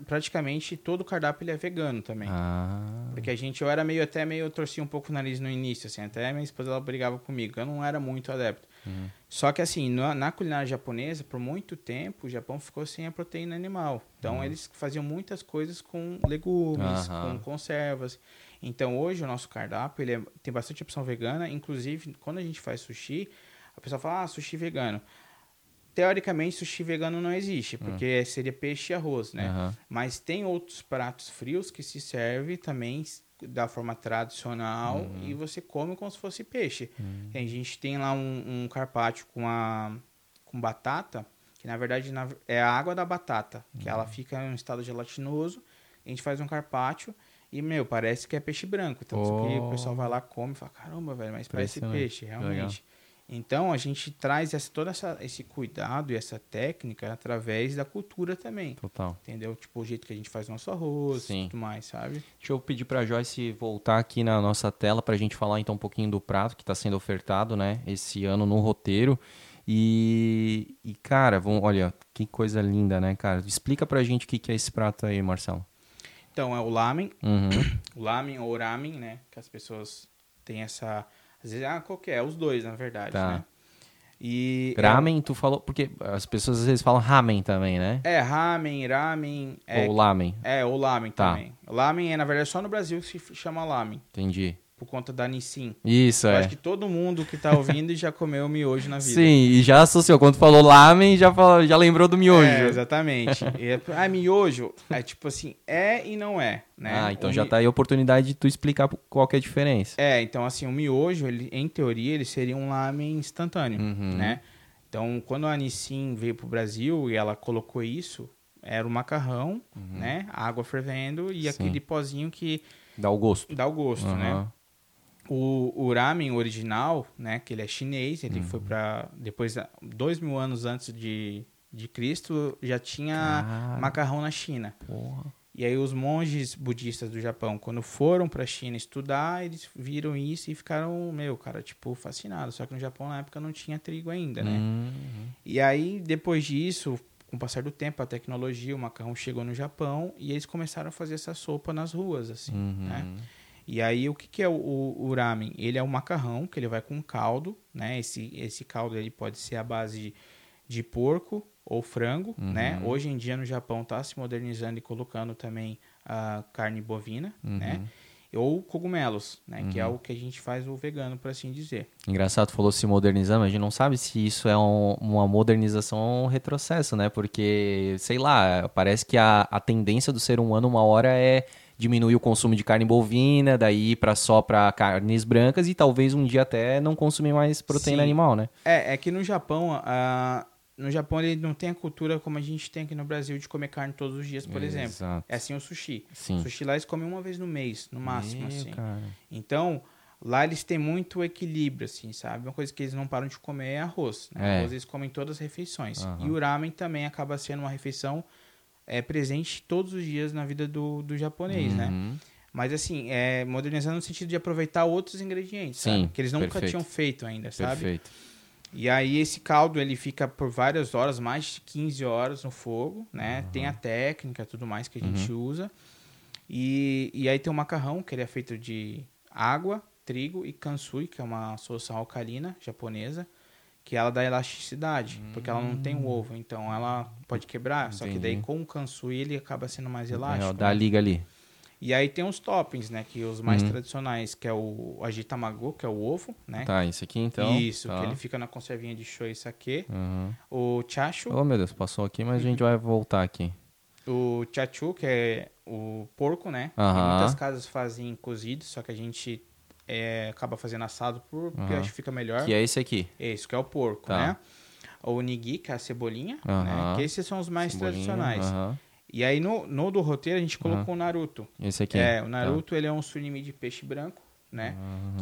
Speaker 2: praticamente todo o cardápio ele é vegano também.
Speaker 1: Ah.
Speaker 2: Porque a gente, eu era meio, até meio, eu torcia um pouco o nariz no início, assim, até minha esposa ela brigava comigo, eu não era muito adepto.
Speaker 1: Uhum.
Speaker 2: Só que assim, na, na, culinária japonesa, por muito tempo, o Japão ficou sem a proteína animal. Então uhum. eles faziam muitas coisas com legumes, uhum. com conservas. Então hoje o nosso cardápio, ele é, tem bastante opção vegana, inclusive quando a gente faz sushi, a pessoa fala, ah, sushi vegano teoricamente sushi vegano não existe, hum. porque uhum. seria peixe e arroz, né?
Speaker 1: Uhum.
Speaker 2: Mas tem outros pratos frios que se serve também da forma tradicional uhum. e você come como se fosse peixe. A gente tem lá um, um carpaccio com a com batata, que na verdade é a água da batata, que ela uhum. fica em um estado gelatinoso. A gente faz um carpaccio e, meu, parece que é peixe branco. Então, oh. o pessoal vai lá, come e fala, caramba, velho, mas parece peixe, realmente. Então a gente traz essa, todo essa, esse cuidado e essa técnica através da cultura também.
Speaker 1: Total.
Speaker 2: Entendeu? Tipo o jeito que a gente faz nosso arroz e tudo mais, sabe?
Speaker 1: Deixa eu pedir para Joyce voltar aqui na nossa tela para a gente falar então um pouquinho do prato que está sendo ofertado, né? Esse ano no roteiro. E, e cara, vamos, olha, que coisa linda, né, cara? Explica pra gente o que, que é esse prato aí, Marcelo.
Speaker 2: Então, é o lamen.
Speaker 1: Uhum.
Speaker 2: O lamen ou ramen, né? Que as pessoas têm essa às vezes, ah, qual que é? Os dois, na verdade, tá. né?
Speaker 1: E ramen, é... tu falou, porque as pessoas às vezes falam ramen também, né?
Speaker 2: É, ramen, ramen. É,
Speaker 1: ou lamen.
Speaker 2: É, ou lamen tá. também. Lamen é, na verdade, só no Brasil que se chama lamen.
Speaker 1: Entendi
Speaker 2: por conta da Nissin.
Speaker 1: Isso, Eu é.
Speaker 2: acho que todo mundo que tá ouvindo já comeu miojo na vida.
Speaker 1: Sim, e já associou. Quando falou lamen, já, falou, já lembrou do miojo. É,
Speaker 2: exatamente. e é, ah, miojo, é tipo assim, é e não é, né?
Speaker 1: Ah, então o já mi... tá aí a oportunidade de tu explicar qual que é a diferença.
Speaker 2: É, então assim, o miojo, ele, em teoria, ele seria um lamen instantâneo, uhum. né? Então, quando a Nissin veio pro Brasil e ela colocou isso, era o macarrão, uhum. né? Água fervendo e Sim. aquele pozinho que...
Speaker 1: Dá o gosto.
Speaker 2: Dá o gosto, uhum. né? O, o ramen original, né, que ele é chinês, ele uhum. foi para depois dois mil anos antes de, de Cristo já tinha macarrão na China.
Speaker 1: Porra.
Speaker 2: E aí os monges budistas do Japão, quando foram para a China estudar, eles viram isso e ficaram, meu, cara, tipo, fascinados. Só que no Japão na época não tinha trigo ainda, né? Uhum. E aí depois disso, com o passar do tempo, a tecnologia, o macarrão chegou no Japão e eles começaram a fazer essa sopa nas ruas, assim, uhum. né? E aí, o que, que é o, o, o, ramen? Ele é um macarrão que ele vai com caldo, né? Esse, esse caldo ele pode ser a base de, de porco ou frango, uhum. né? Hoje em dia no Japão está se modernizando e colocando também a carne bovina, uhum. né? Ou cogumelos, né? Uhum. Que é uhum. o que a gente faz o vegano, por assim dizer.
Speaker 1: Engraçado, falou se modernizando, mas a gente não sabe se isso é um, uma modernização ou um retrocesso, né? Porque, sei lá, parece que a, a tendência do ser humano uma hora é diminuir o consumo de carne bovina, daí para só para carnes brancas e talvez um dia até não consumir mais proteína Sim. animal, né?
Speaker 2: É, é que no Japão, no Japão ele não tem a cultura como a gente tem aqui no Brasil de comer carne todos os dias, por Exato. exemplo. É assim o sushi.
Speaker 1: Sim.
Speaker 2: O sushi lá eles comem uma vez no mês, no máximo,
Speaker 1: Meu,
Speaker 2: assim.
Speaker 1: Cara.
Speaker 2: Então, lá eles têm muito equilíbrio, assim, sabe? Uma coisa que eles não param de comer é arroz. Né? É. Arroz eles comem todas as refeições. Uhum. E o ramen também acaba sendo uma refeição é presente todos os dias na vida do, do japonês, né? uhum. né? Mas assim, é modernizando no sentido de aproveitar outros ingredientes, Sim, sabe? Que eles nunca perfeito. tinham feito ainda, sabe?
Speaker 1: Perfeito.
Speaker 2: E aí esse caldo ele fica por várias horas, mais de 15 horas no fogo, né? Uhum. Tem a técnica, tudo mais que a gente uhum. usa. E, e aí tem o macarrão, que ele é feito de água, trigo e kansui, que é uma solução alcalina japonesa que ela dá elasticidade, hum. porque ela não tem o hum. ovo, então ela pode quebrar. Entendi. Só que daí com o kansui ele acaba sendo mais elástico.
Speaker 1: dá a liga ali.
Speaker 2: E aí tem os toppings, né? Que os mais uhum. tradicionais, que é o agitamago, que é o ovo, né?
Speaker 1: Tá, isso aqui então.
Speaker 2: Isso,
Speaker 1: tá.
Speaker 2: que ele fica na conservinha de show e saque. Uhum. O chachu.
Speaker 1: Oh, meu Deus, passou aqui, mas a gente vai voltar aqui.
Speaker 2: O chachu, que é o porco, né? Uhum. muitas casas fazem cozido, só que a gente é, acaba fazendo assado por, porque uhum. acho que fica melhor.
Speaker 1: Que é esse aqui.
Speaker 2: Esse, que é o porco, tá. né? O nigi, que é a cebolinha, uhum. né? Que esses são os mais cebolinha, tradicionais. Uhum. E aí no, no do roteiro a gente colocou o Naruto.
Speaker 1: Esse aqui.
Speaker 2: É, o Naruto tá. ele é um surimi de peixe branco, né?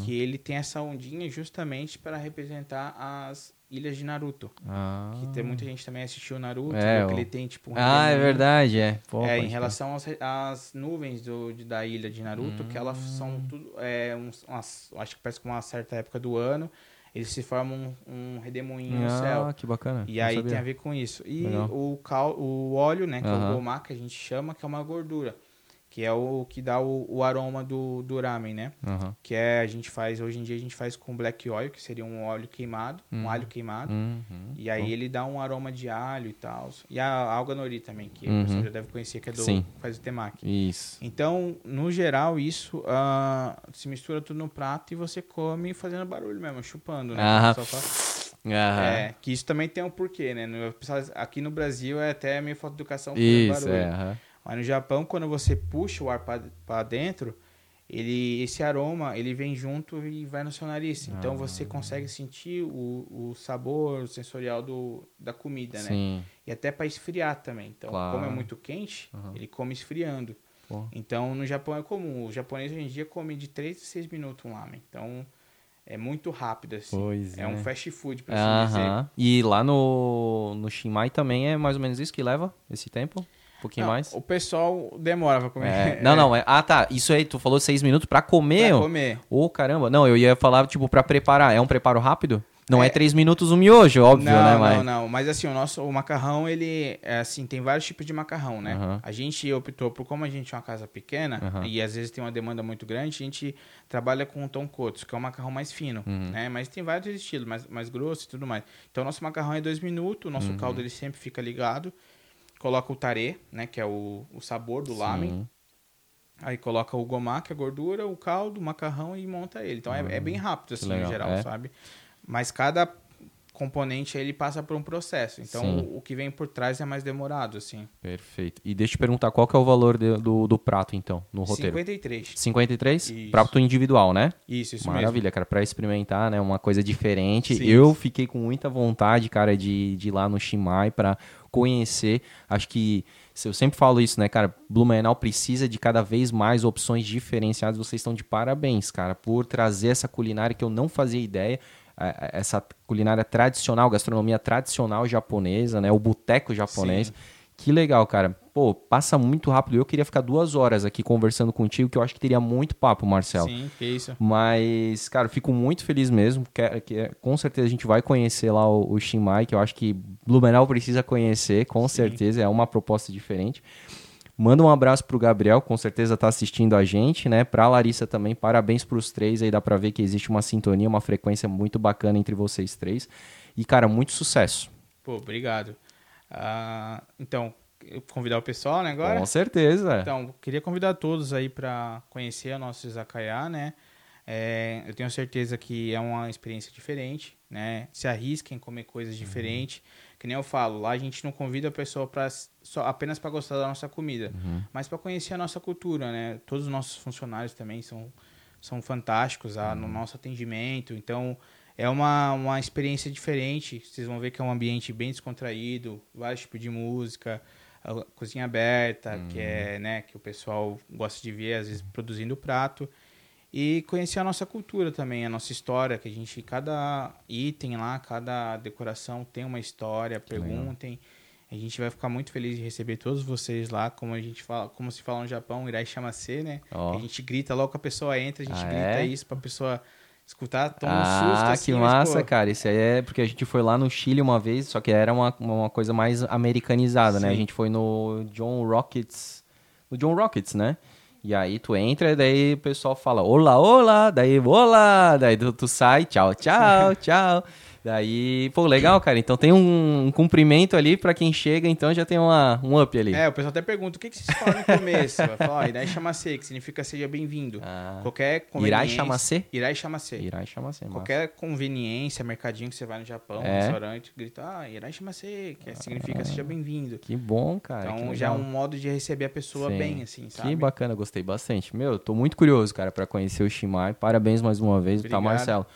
Speaker 2: Que ele tem essa ondinha justamente para representar as Ilhas de Naruto. Ah. Que tem muita gente também assistiu Naruto, é, ele tem tipo um
Speaker 1: Ah, é verdade, é.
Speaker 2: Pô, é, em relação às, às nuvens do, de, da ilha de Naruto, hum. que elas são hum. tudo. É, uns, umas, acho que parece que uma certa época do ano. Eles se formam um, um redemoinho ah, no céu.
Speaker 1: que bacana.
Speaker 2: E aí sabia. tem a ver com isso. E o, cal, o óleo, né, que uh -huh. é o gomá, que a gente chama, que é uma gordura que é o que dá o, o aroma do, do ramen, né? Uhum. Que é, a gente faz, hoje em dia a gente faz com black oil, que seria um óleo queimado, uhum. um alho queimado. Uhum. E aí ele dá um aroma de alho e tal. E a alga nori também, que uhum. você já deve conhecer, que é do Sim. faz o temaki.
Speaker 1: Isso.
Speaker 2: Então, no geral, isso uh, se mistura tudo no prato e você come fazendo barulho mesmo, chupando, né? É, que isso também tem um porquê, né? Aqui no Brasil é até meio falta de educação
Speaker 1: isso, barulho. É,
Speaker 2: mas no Japão, quando você puxa o ar para dentro, ele, esse aroma ele vem junto e vai no seu nariz. Então ah. você consegue sentir o, o sabor sensorial do, da comida, né?
Speaker 1: Sim.
Speaker 2: E até para esfriar também. Então, claro. como é muito quente, uhum. ele come esfriando. Pô. Então, no Japão é comum. O japonês hoje em dia come de 3 a 6 minutos um lamen. Então, é muito rápido, assim.
Speaker 1: Pois
Speaker 2: é. É um fast food, pra
Speaker 1: assim dizer. E lá no, no Shinmai também é mais ou menos isso que leva esse tempo? Um pouquinho
Speaker 2: não,
Speaker 1: mais?
Speaker 2: O pessoal demora pra comer.
Speaker 1: É. Não, não. É... Ah, tá. Isso aí, tu falou seis minutos pra comer?
Speaker 2: Pra comer.
Speaker 1: Ô, oh, caramba. Não, eu ia falar, tipo, pra preparar. É um preparo rápido? Não é, é três minutos o miojo, óbvio,
Speaker 2: não,
Speaker 1: né?
Speaker 2: Não, mas... não, Mas assim, o nosso o macarrão, ele é assim, tem vários tipos de macarrão, né? Uhum. A gente optou por, como a gente é uma casa pequena uhum. e às vezes tem uma demanda muito grande, a gente trabalha com o tonkotsu, que é um macarrão mais fino, uhum. né? Mas tem vários estilos, mais, mais grosso e tudo mais. Então, o nosso macarrão é dois minutos, o nosso uhum. caldo ele sempre fica ligado. Coloca o tare, né? Que é o, o sabor do Sim. lamen. Aí coloca o gomá, que é a gordura, o caldo, o macarrão e monta ele. Então é, é, bem rápido, assim, no geral, é. sabe? Mas cada componente ele passa por um processo. Então Sim. o que vem por trás é mais demorado, assim.
Speaker 1: Perfeito. E deixa eu te perguntar, qual que é o valor de, do, do prato, então, no roteiro?
Speaker 2: 53.
Speaker 1: 53? Isso. Prato individual, né?
Speaker 2: Isso, isso
Speaker 1: Maravilha,
Speaker 2: mesmo.
Speaker 1: cara, pra experimentar, né, uma coisa diferente. Sim. Eu fiquei com muita vontade, cara, de, de ir lá no Shimai para conhecer. Acho que eu sempre falo isso, né, cara? Blumenau precisa de cada vez mais opções diferenciadas. Vocês estão de parabéns, cara, por trazer essa culinária que eu não fazia ideia essa culinária tradicional, gastronomia tradicional japonesa, né? O boteco japonês. Sim. Que legal, cara. Pô, passa muito rápido. Eu queria ficar duas horas aqui conversando contigo, que eu acho que teria muito papo, Marcelo.
Speaker 2: Sim, que isso.
Speaker 1: Mas, cara, fico muito feliz mesmo. Que, que, com certeza a gente vai conhecer lá o, o Shinmai, que eu acho que Blumenau precisa conhecer, com Sim. certeza. É uma proposta diferente. Manda um abraço pro Gabriel, com certeza tá assistindo a gente, né? Pra Larissa também, parabéns pros três aí, dá pra ver que existe uma sintonia, uma frequência muito bacana entre vocês três. E, cara, muito sucesso.
Speaker 2: Pô, obrigado. Uh, então, convidar o pessoal, né, agora?
Speaker 1: Com certeza.
Speaker 2: Então, queria convidar todos aí para conhecer o nosso Izakaya, né? É, eu tenho certeza que é uma experiência diferente, né? Se arrisquem em comer coisas uhum. diferentes. Que nem eu falo, lá a gente não convida a pessoa para só apenas para gostar da nossa comida, uhum. mas para conhecer a nossa cultura, né? Todos os nossos funcionários também são são fantásticos ah, uhum. no nosso atendimento, então é uma, uma experiência diferente. Vocês vão ver que é um ambiente bem descontraído, vários tipos de música, cozinha aberta, uhum. que é, né, que o pessoal gosta de ver às vezes produzindo o prato e conhecer a nossa cultura também, a nossa história, que a gente, cada item lá, cada decoração tem uma história, que perguntem. Legal. A gente vai ficar muito feliz de receber todos vocês lá, como a gente fala, como se fala no Japão, Irai chama C, né? Oh. A gente grita logo que a pessoa entra, a gente ah, grita é? isso pra pessoa escutar, toma ah, um susto assim.
Speaker 1: que massa, mas, cara. Isso aí é porque a gente foi lá no Chile uma vez, só que era uma, uma coisa mais americanizada, Sim. né? A gente foi no John Rockets, no John Rockets, né? E aí tu entra, e daí o pessoal fala, olá, olá, daí, olá, daí tu, tu sai, tchau, tchau, tchau. Daí, pô, legal, cara. Então tem um, um cumprimento ali para quem chega, então já tem uma, um up ali.
Speaker 2: É, o pessoal até pergunta, o que, que vocês falam no começo? Vai falar, ó, Irai Chamacê, que significa seja bem-vindo. Ah. Qualquer conveniência...
Speaker 1: Irai Chamacê?
Speaker 2: Irai Chamacê.
Speaker 1: Irai Chamacê,
Speaker 2: Qualquer conveniência, mercadinho que você vai no Japão, é. restaurante, grita, ah, Irai Chamacê, que ah. significa seja bem-vindo.
Speaker 1: Que bom, cara.
Speaker 2: Então já é um modo de receber a pessoa Sim. bem, assim, sabe?
Speaker 1: Que bacana, gostei bastante. Meu, eu tô muito curioso, cara, para conhecer o Shimai. Parabéns mais uma vez, tá, Obrigado. tá, Marcelo?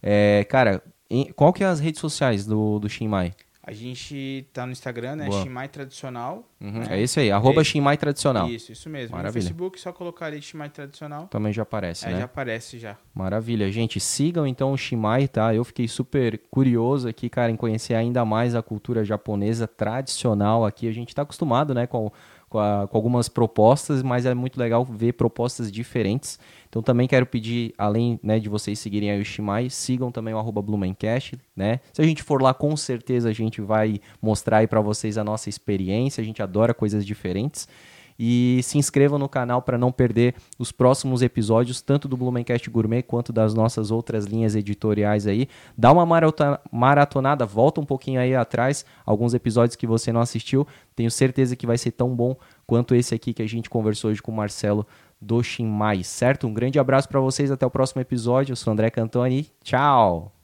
Speaker 1: É, cara, em, qual que é as redes sociais do, do Shinmai?
Speaker 2: A gente tá no Instagram, né? Boa. Shinmai Tradicional.
Speaker 1: Uhum, né? É isso aí, arroba é, Shinmai Tradicional.
Speaker 2: Isso, isso mesmo. Maravilha. No Facebook, só colocar ali Shinmai Tradicional.
Speaker 1: Também já aparece,
Speaker 2: é,
Speaker 1: né?
Speaker 2: já aparece, já.
Speaker 1: Maravilha. Gente, sigam então o Shinmai, tá? Eu fiquei super curioso aqui, cara, em conhecer ainda mais a cultura japonesa tradicional aqui. A gente tá acostumado, né, com com, a, com, algumas propostas, mas é muito legal ver propostas diferentes. Então também quero pedir, além né, de vocês seguirem aí o Shimai, sigam também o arroba Blumencast, né? Se a gente for lá, com certeza a gente vai mostrar aí para vocês a nossa experiência, a gente adora coisas diferentes. E se inscrevam no canal para não perder os próximos episódios, tanto do Blumencast Gourmet quanto das nossas outras linhas editoriais aí. Dá uma maratonada, volta um pouquinho aí atrás, alguns episódios que você não assistiu. Tenho certeza que vai ser tão bom quanto esse aqui que a gente conversou hoje com o Marcelo do Shinmai, certo? Um grande abraço para vocês, até o próximo episódio. Eu sou André Cantoni. Tchau!